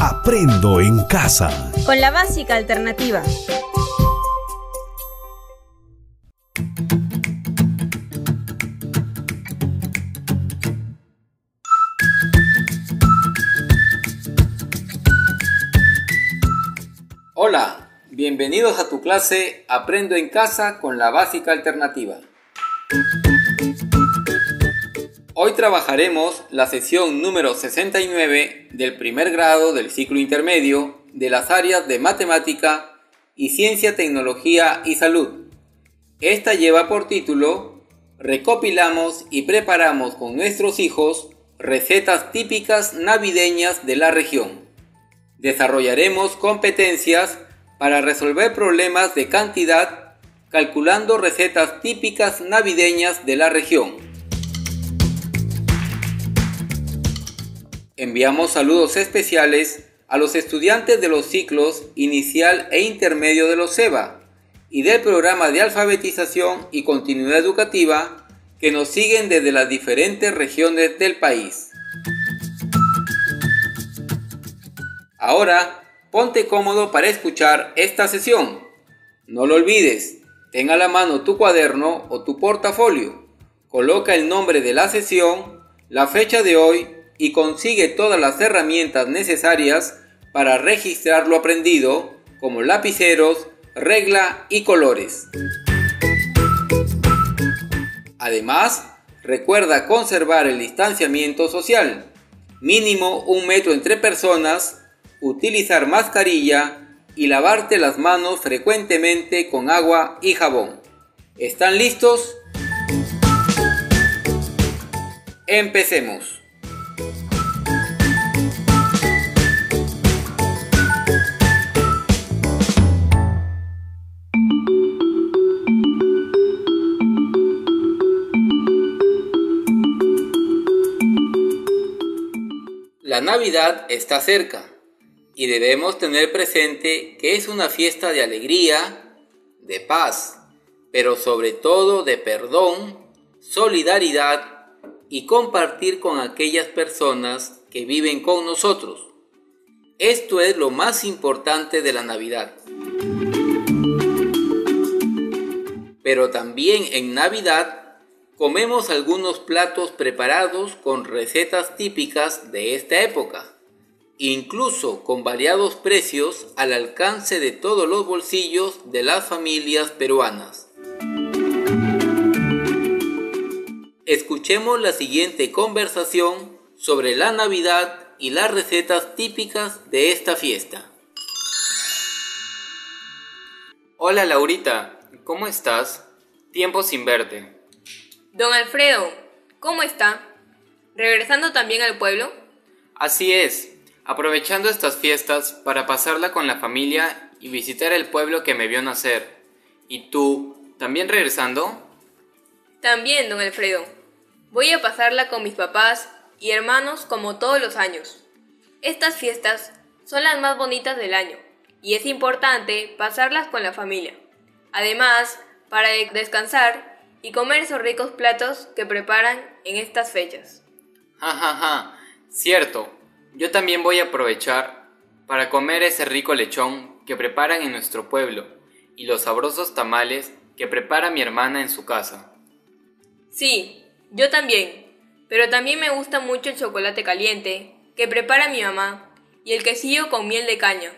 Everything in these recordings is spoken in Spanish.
Aprendo en casa. Con la básica alternativa. Hola, bienvenidos a tu clase Aprendo en casa con la básica alternativa. Trabajaremos la sesión número 69 del primer grado del ciclo intermedio de las áreas de matemática y ciencia, tecnología y salud. Esta lleva por título Recopilamos y preparamos con nuestros hijos recetas típicas navideñas de la región. Desarrollaremos competencias para resolver problemas de cantidad calculando recetas típicas navideñas de la región. Enviamos saludos especiales a los estudiantes de los ciclos inicial e intermedio de los SEBA y del programa de alfabetización y continuidad educativa que nos siguen desde las diferentes regiones del país. Ahora, ponte cómodo para escuchar esta sesión. No lo olvides, ten a la mano tu cuaderno o tu portafolio. Coloca el nombre de la sesión, la fecha de hoy y consigue todas las herramientas necesarias para registrar lo aprendido, como lapiceros, regla y colores. Además, recuerda conservar el distanciamiento social, mínimo un metro entre personas, utilizar mascarilla y lavarte las manos frecuentemente con agua y jabón. ¿Están listos? Empecemos. Navidad está cerca y debemos tener presente que es una fiesta de alegría, de paz, pero sobre todo de perdón, solidaridad y compartir con aquellas personas que viven con nosotros. Esto es lo más importante de la Navidad. Pero también en Navidad comemos algunos platos preparados con recetas típicas de esta época, incluso con variados precios al alcance de todos los bolsillos de las familias peruanas. Escuchemos la siguiente conversación sobre la Navidad y las recetas típicas de esta fiesta. Hola Laurita, ¿cómo estás? Tiempo sin verte. Don Alfredo, ¿cómo está? ¿Regresando también al pueblo? Así es, aprovechando estas fiestas para pasarla con la familia y visitar el pueblo que me vio nacer. ¿Y tú, también regresando? También, don Alfredo. Voy a pasarla con mis papás y hermanos como todos los años. Estas fiestas son las más bonitas del año y es importante pasarlas con la familia. Además, para descansar y comer esos ricos platos que preparan en estas fechas. Ja, ja, ja, cierto. Yo también voy a aprovechar para comer ese rico lechón que preparan en nuestro pueblo y los sabrosos tamales que prepara mi hermana en su casa. Sí, yo también. Pero también me gusta mucho el chocolate caliente que prepara mi mamá y el quesillo con miel de caña.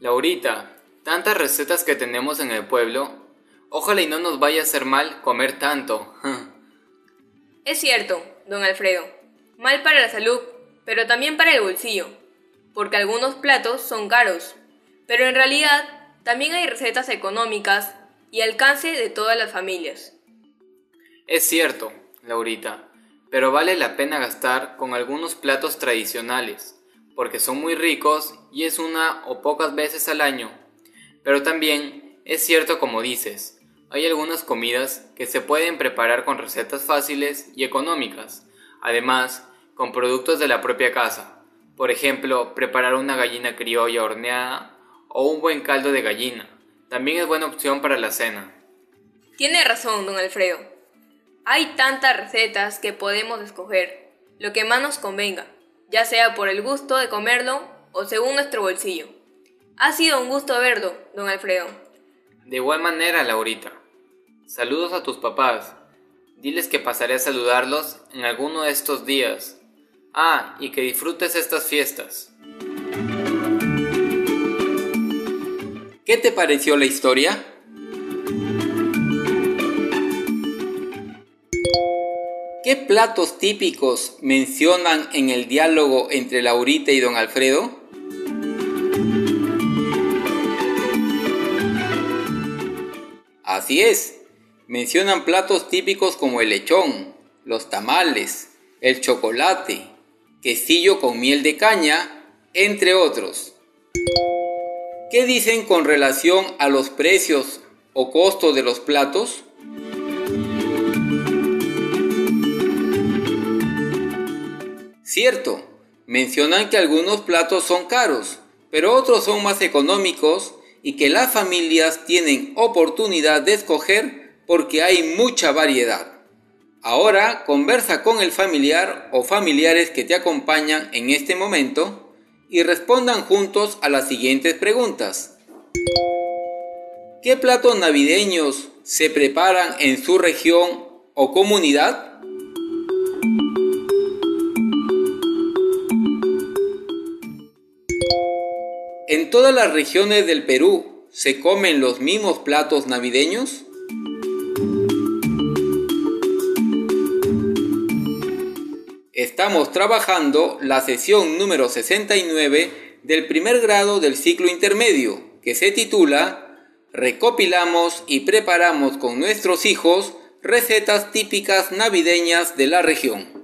Laurita, tantas recetas que tenemos en el pueblo Ojalá y no nos vaya a hacer mal comer tanto. es cierto, don Alfredo. Mal para la salud, pero también para el bolsillo. Porque algunos platos son caros. Pero en realidad también hay recetas económicas y alcance de todas las familias. Es cierto, Laurita. Pero vale la pena gastar con algunos platos tradicionales, porque son muy ricos y es una o pocas veces al año. Pero también es cierto como dices, hay algunas comidas que se pueden preparar con recetas fáciles y económicas, además con productos de la propia casa. Por ejemplo, preparar una gallina criolla horneada o un buen caldo de gallina. También es buena opción para la cena. Tiene razón, don Alfredo. Hay tantas recetas que podemos escoger, lo que más nos convenga, ya sea por el gusto de comerlo o según nuestro bolsillo. Ha sido un gusto verlo, don Alfredo. De igual manera, Laurita. Saludos a tus papás. Diles que pasaré a saludarlos en alguno de estos días. Ah, y que disfrutes estas fiestas. ¿Qué te pareció la historia? ¿Qué platos típicos mencionan en el diálogo entre Laurita y don Alfredo? Así es, mencionan platos típicos como el lechón, los tamales, el chocolate, quesillo con miel de caña, entre otros. ¿Qué dicen con relación a los precios o costos de los platos? Cierto, mencionan que algunos platos son caros, pero otros son más económicos y que las familias tienen oportunidad de escoger porque hay mucha variedad. Ahora conversa con el familiar o familiares que te acompañan en este momento y respondan juntos a las siguientes preguntas. ¿Qué platos navideños se preparan en su región o comunidad? ¿En todas las regiones del Perú se comen los mismos platos navideños? Estamos trabajando la sesión número 69 del primer grado del ciclo intermedio, que se titula Recopilamos y preparamos con nuestros hijos recetas típicas navideñas de la región.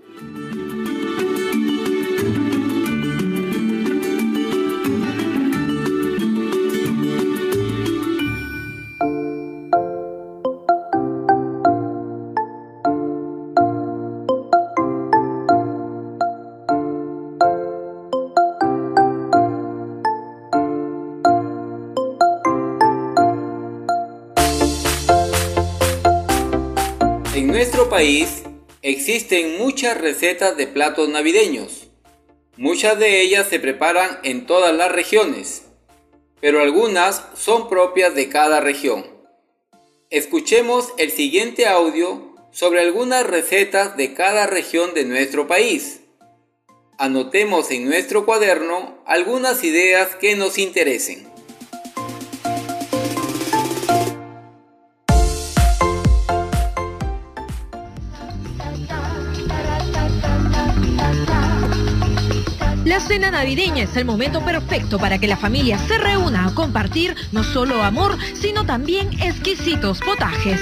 Existen muchas recetas de platos navideños. Muchas de ellas se preparan en todas las regiones, pero algunas son propias de cada región. Escuchemos el siguiente audio sobre algunas recetas de cada región de nuestro país. Anotemos en nuestro cuaderno algunas ideas que nos interesen. Cena navideña es el momento perfecto para que la familia se reúna a compartir no solo amor, sino también exquisitos potajes.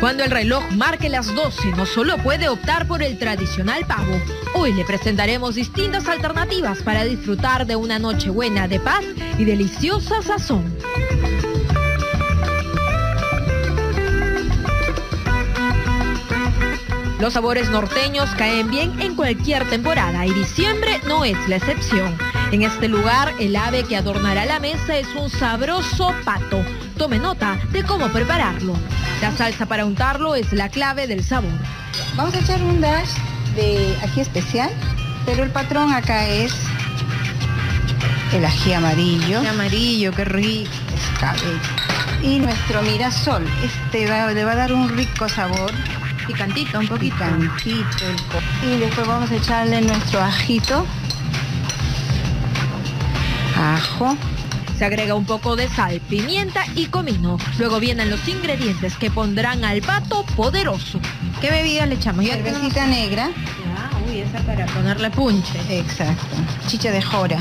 Cuando el reloj marque las 12, no solo puede optar por el tradicional pavo. Hoy le presentaremos distintas alternativas para disfrutar de una noche buena de paz y deliciosa sazón. Los sabores norteños caen bien en cualquier temporada y diciembre no es la excepción. En este lugar, el ave que adornará la mesa es un sabroso pato. Tome nota de cómo prepararlo. La salsa para untarlo es la clave del sabor. Vamos a echar un dash de ají especial, pero el patrón acá es el ají amarillo. Amarillo, qué rico. Y nuestro mirasol, este va- le va a dar un rico sabor. Picantito, un poquito. Picantito. Y después vamos a echarle nuestro ajito. Ajo. Se agrega un poco de sal, pimienta y comino. Luego vienen los ingredientes que pondrán al pato poderoso. ¿Qué bebidas le echamos? Cervecita negra. Ya, uy, esa para ponerle punche. Exacto. Chicha de jora.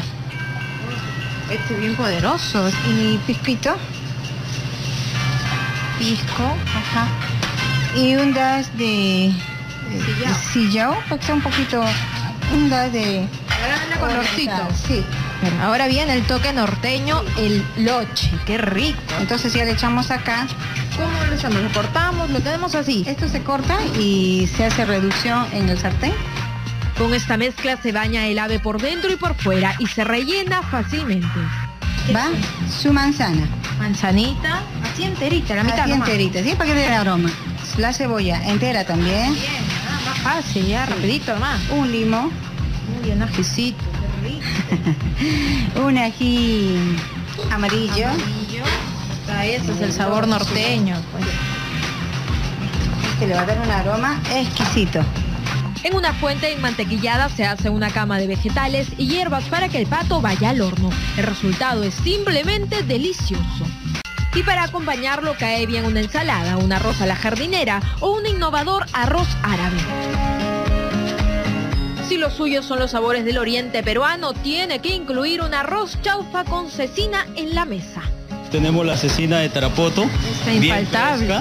Este es bien poderoso. Y pisquito. Pisco. Ajá. Y un dash de, de sillao, porque sea un poquito, un dash de... Colorcito. Sí. Ahora viene el toque norteño, el loche. Qué rico. Entonces ya le echamos acá. ¿Cómo lo hacemos? Lo cortamos, lo tenemos así. Esto se corta y se hace reducción en el sartén. Con esta mezcla se baña el ave por dentro y por fuera y se rellena fácilmente. Va su manzana. Manzanita, así enterita, la mitad Así nomás. enterita, ¿sí? Para que dé el aroma. La cebolla entera también. Bien, ah, más fácil, ya, rapidito nomás. Un limón. Muy bien, ajicito, qué un ají amarillo. ese es el sabor norteño, pues. Que le va a dar un aroma exquisito. En una fuente enmantequillada se hace una cama de vegetales y hierbas para que el pato vaya al horno. El resultado es simplemente delicioso. Y para acompañarlo cae bien una ensalada, un arroz a la jardinera o un innovador arroz árabe. Si los suyos son los sabores del oriente peruano, tiene que incluir un arroz chaufa con cecina en la mesa. Tenemos la cecina de tarapoto. Está infaltable.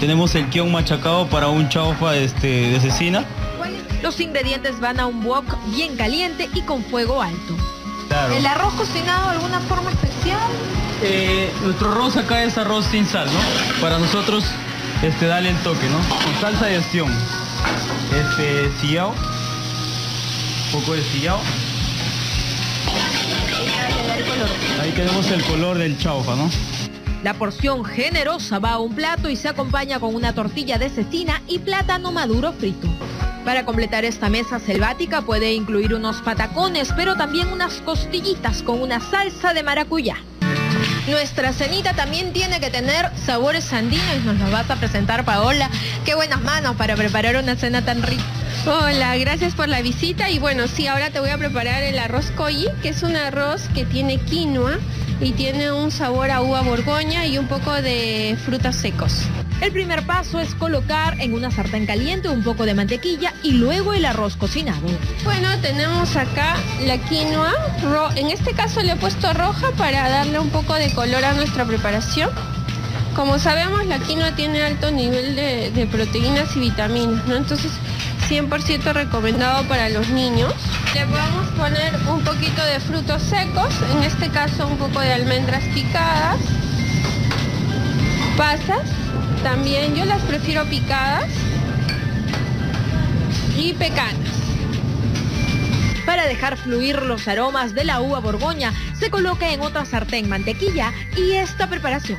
Tenemos el kion machacado para un chaufa este, de cecina. Los ingredientes van a un wok bien caliente y con fuego alto. ¿El arroz cocinado de alguna forma especial? Eh, nuestro arroz acá es arroz sin sal, ¿no? Para nosotros este, dale el toque, ¿no? Con salsa de acción. Este, sillao. Un poco de sillao. Ahí tenemos el color del chaufa, ¿no? La porción generosa va a un plato y se acompaña con una tortilla de cecina y plátano maduro frito. Para completar esta mesa selvática puede incluir unos patacones, pero también unas costillitas con una salsa de maracuyá. Nuestra cenita también tiene que tener sabores andinos y nos lo vas a presentar Paola. Qué buenas manos para preparar una cena tan rica. Hola, gracias por la visita y bueno, sí, ahora te voy a preparar el arroz koyi, que es un arroz que tiene quinoa y tiene un sabor a uva borgoña y un poco de frutos secos. El primer paso es colocar en una sartén caliente un poco de mantequilla y luego el arroz cocinado. Bueno, tenemos acá la quinoa, en este caso le he puesto roja para darle un poco de color a nuestra preparación. Como sabemos, la quinoa tiene alto nivel de, proteínas y vitaminas, ¿no? Entonces 100% recomendado para los niños. Le podemos poner un poquito de frutos secos, en este caso un poco de almendras picadas, pasas, también yo las prefiero picadas y pecanas. Para dejar fluir los aromas de la uva borgoña, se coloca en otra sartén mantequilla y esta preparación.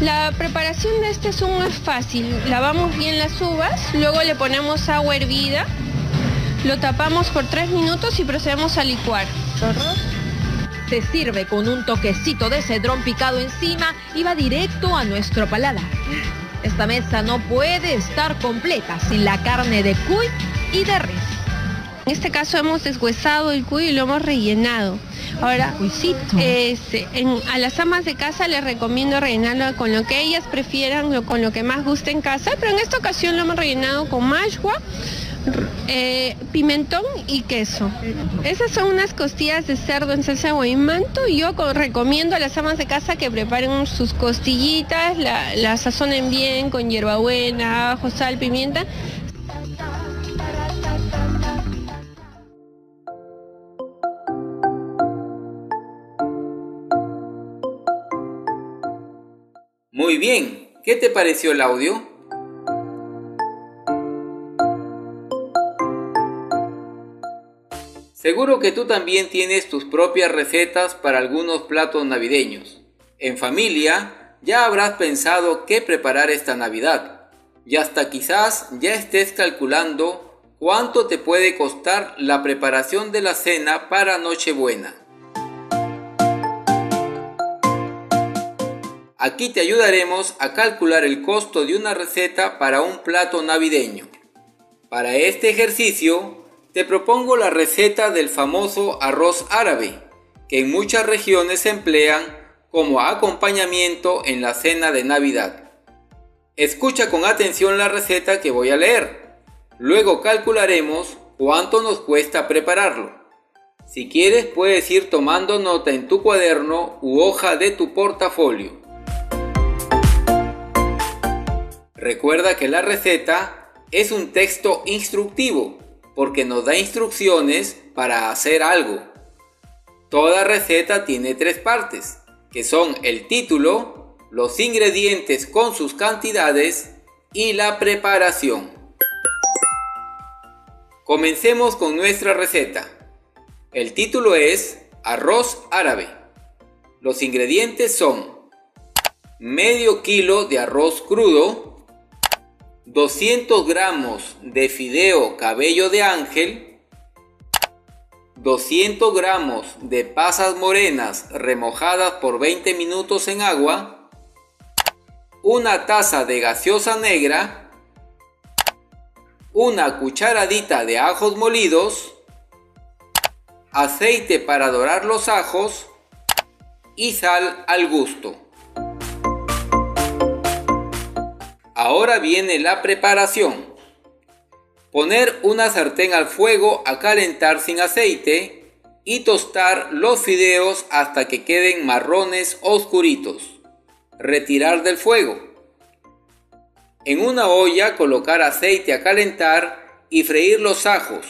La preparación de este zumo es fácil. Lavamos bien las uvas, luego le ponemos agua hervida, lo tapamos por tres minutos y procedemos a licuar. Se sirve con un toquecito de cedrón picado encima y va directo a nuestro paladar. Esta mesa no puede estar completa sin la carne de cuy y de res. En este caso hemos deshuesado el cuy y lo hemos rellenado. Ahora, este, a las amas de casa les recomiendo rellenarlo con lo que ellas prefieran, con lo que más guste en casa, pero en esta ocasión lo hemos rellenado con mashua, eh, pimentón y queso. Esas son unas costillas de cerdo en salsa de manto y yo recomiendo a las amas de casa que preparen sus costillitas, la, la sazonen bien con hierbabuena, ajo, sal, pimienta Muy bien, ¿qué te pareció el audio? Seguro que tú también tienes tus propias recetas para algunos platos navideños. En familia ya habrás pensado qué preparar esta Navidad y hasta quizás ya estés calculando cuánto te puede costar la preparación de la cena para Nochebuena. Aquí te ayudaremos a calcular el costo de una receta para un plato navideño. Para este ejercicio te propongo la receta del famoso arroz árabe, que en muchas regiones se emplean como acompañamiento en la cena de Navidad. Escucha con atención la receta que voy a leer. Luego calcularemos cuánto nos cuesta prepararlo. Si quieres puedes ir tomando nota en tu cuaderno u hoja de tu portafolio. Recuerda que la receta es un texto instructivo porque nos da instrucciones para hacer algo. Toda receta tiene tres partes, que son el título, los ingredientes con sus cantidades y la preparación. Comencemos con nuestra receta. El título es arroz árabe. Los ingredientes son medio kilo de arroz crudo, 200 gramos de fideo cabello de ángel, 200 gramos de pasas morenas remojadas por 20 minutos en agua, una taza de gaseosa negra, una cucharadita de ajos molidos, aceite para dorar los ajos y sal al gusto. Ahora viene la preparación. Poner una sartén al fuego a calentar sin aceite y tostar los fideos hasta que queden marrones oscuritos. Retirar del fuego. En una olla colocar aceite a calentar y freír los ajos.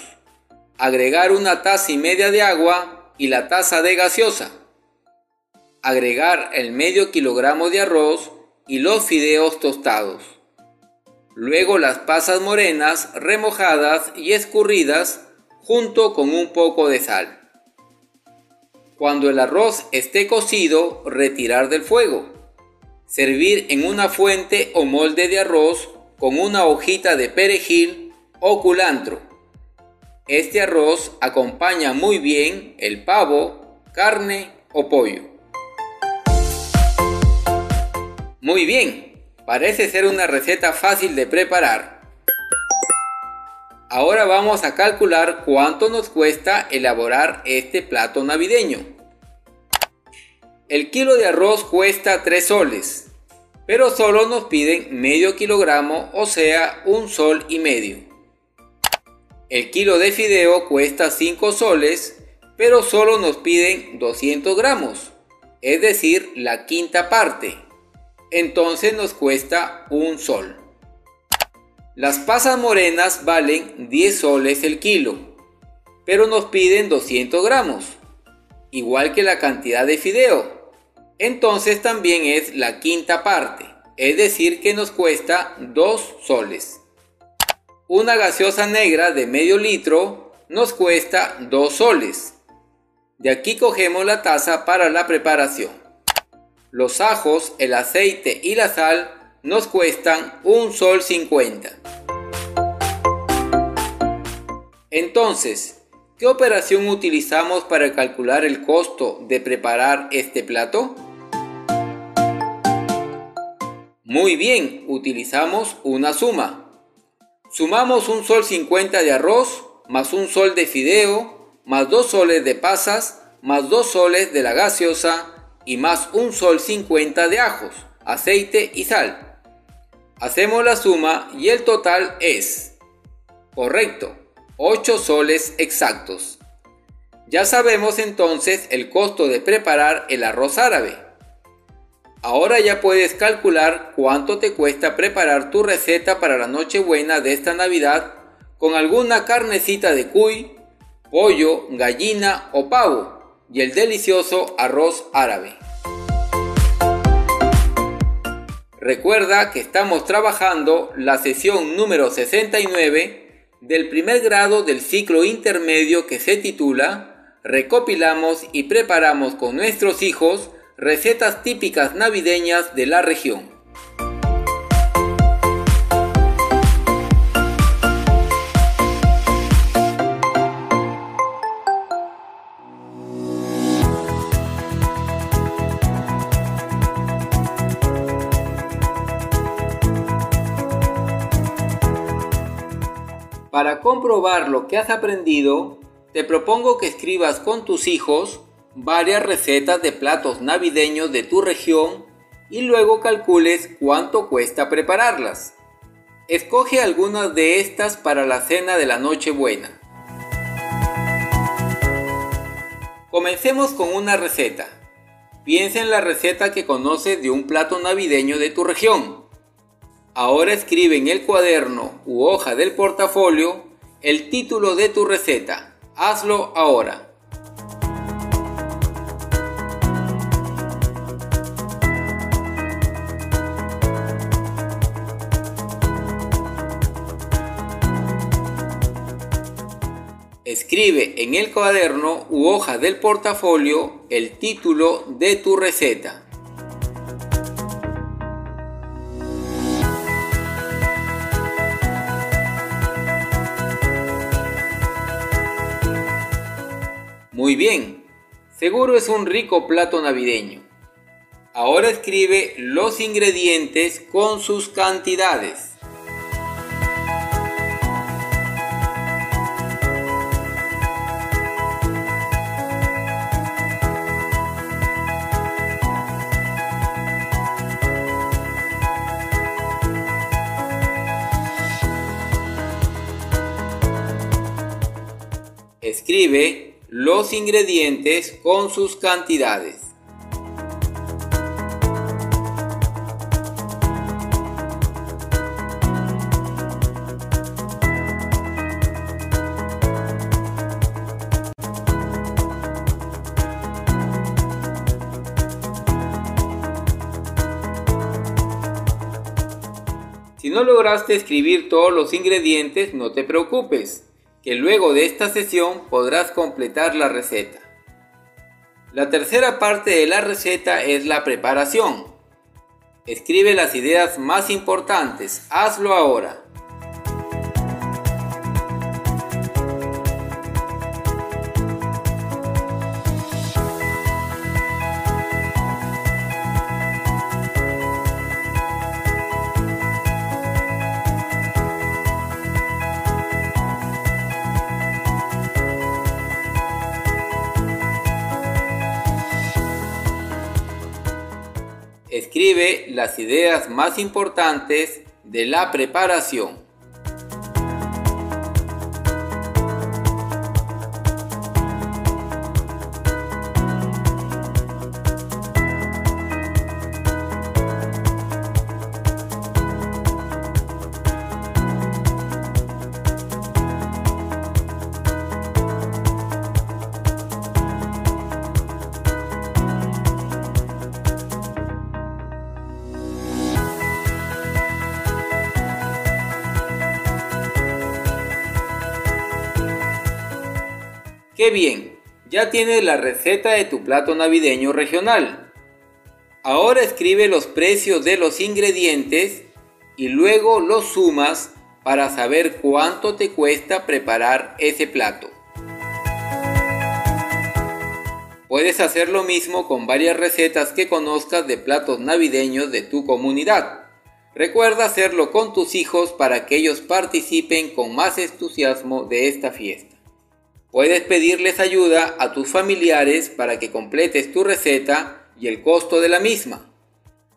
Agregar una taza y media de agua y la taza de gaseosa. Agregar el medio kilogramo de arroz y los fideos tostados. Luego las pasas morenas remojadas y escurridas junto con un poco de sal. Cuando el arroz esté cocido, retirar del fuego. Servir en una fuente o molde de arroz con una hojita de perejil o culantro. Este arroz acompaña muy bien el pavo, carne o pollo. Muy bien, Parece ser una receta fácil de preparar. Ahora vamos a calcular cuánto nos cuesta elaborar este plato navideño. El kilo de arroz cuesta 3 soles, pero solo nos piden medio kilogramo, o sea, un sol y medio. El kilo de fideo cuesta 5 soles, pero solo nos piden 200 gramos, es decir, la quinta parte entonces nos cuesta un sol. Las pasas morenas valen 10 soles el kilo, pero nos piden 200 gramos, igual que la cantidad de fideo. Entonces también es la quinta parte, es decir que nos cuesta 2 soles. Una gaseosa negra de medio litro nos cuesta 2 soles. De aquí cogemos la taza para la preparación. Los ajos, el aceite y la sal nos cuestan un sol 50. Entonces, ¿qué operación utilizamos para calcular el costo de preparar este plato? Muy bien, utilizamos una suma. Sumamos un sol 50 de arroz, más un sol de fideo, más dos soles de pasas, más dos soles de la gaseosa, y más un sol 50 de ajos, aceite y sal. Hacemos la suma y el total es, correcto, 8 soles exactos. Ya sabemos entonces el costo de preparar el arroz árabe. Ahora ya puedes calcular cuánto te cuesta preparar tu receta para la Nochebuena de esta Navidad con alguna carnecita de cuy, pollo, gallina o pavo y el delicioso arroz árabe. Recuerda que estamos trabajando la sesión número 69 del primer grado del ciclo intermedio que se titula Recopilamos y preparamos con nuestros hijos recetas típicas navideñas de la región. Para comprobar lo que has aprendido, te propongo que escribas con tus hijos varias recetas de platos navideños de tu región y luego calcules cuánto cuesta prepararlas. Escoge algunas de estas para la cena de la Nochebuena. Comencemos con una receta. Piensa en la receta que conoces de un plato navideño de tu región. Ahora escribe en el cuaderno u hoja del portafolio el título de tu receta. Hazlo ahora. Escribe en el cuaderno u hoja del portafolio el título de tu receta. Muy bien, seguro es un rico plato navideño. Ahora escribe los ingredientes con sus cantidades. Escribe los ingredientes con sus cantidades. Si no lograste escribir todos los ingredientes, no te preocupes que luego de esta sesión podrás completar la receta. La tercera parte de la receta es la preparación. Escribe las ideas más importantes, hazlo ahora. Las ideas más importantes de la preparación. Bien! Ya tienes la receta de tu plato navideño regional. Ahora escribe los precios de los ingredientes y luego los sumas para saber cuánto te cuesta preparar ese plato. Puedes hacer lo mismo con varias recetas que conozcas de platos navideños de tu comunidad. Recuerda hacerlo con tus hijos para que ellos participen con más entusiasmo de esta fiesta. Puedes pedirles ayuda a tus familiares para que completes tu receta y el costo de la misma.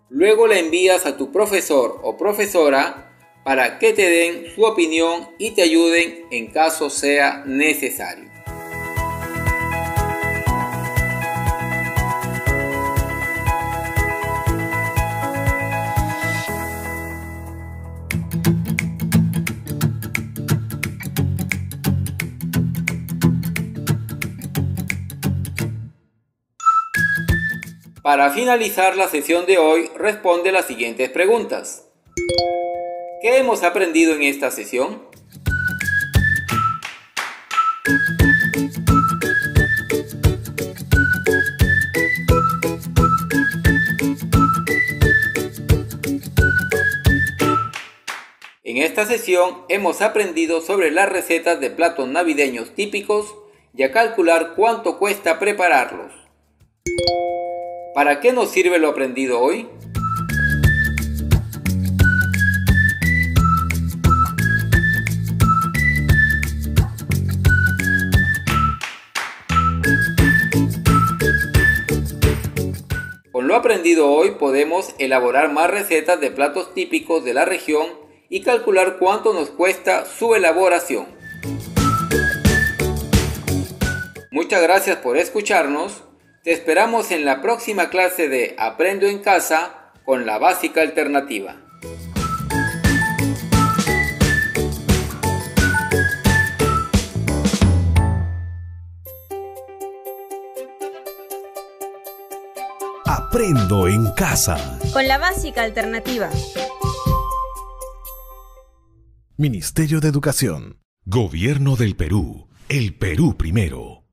Luego la envías a tu profesor o profesora para que te den su opinión y te ayuden en caso sea necesario. Para finalizar la sesión de hoy, responde las siguientes preguntas. ¿Qué hemos aprendido en esta sesión? En esta sesión hemos aprendido sobre las recetas de platos navideños típicos y a calcular cuánto cuesta prepararlos. ¿Para qué nos sirve lo aprendido hoy? Con lo aprendido hoy podemos elaborar más recetas de platos típicos de la región y calcular cuánto nos cuesta su elaboración. Muchas gracias por escucharnos te esperamos en la próxima clase de Aprendo en casa con la básica alternativa. Aprendo en casa. Con la básica alternativa. Ministerio de Educación. Gobierno del Perú. El Perú primero.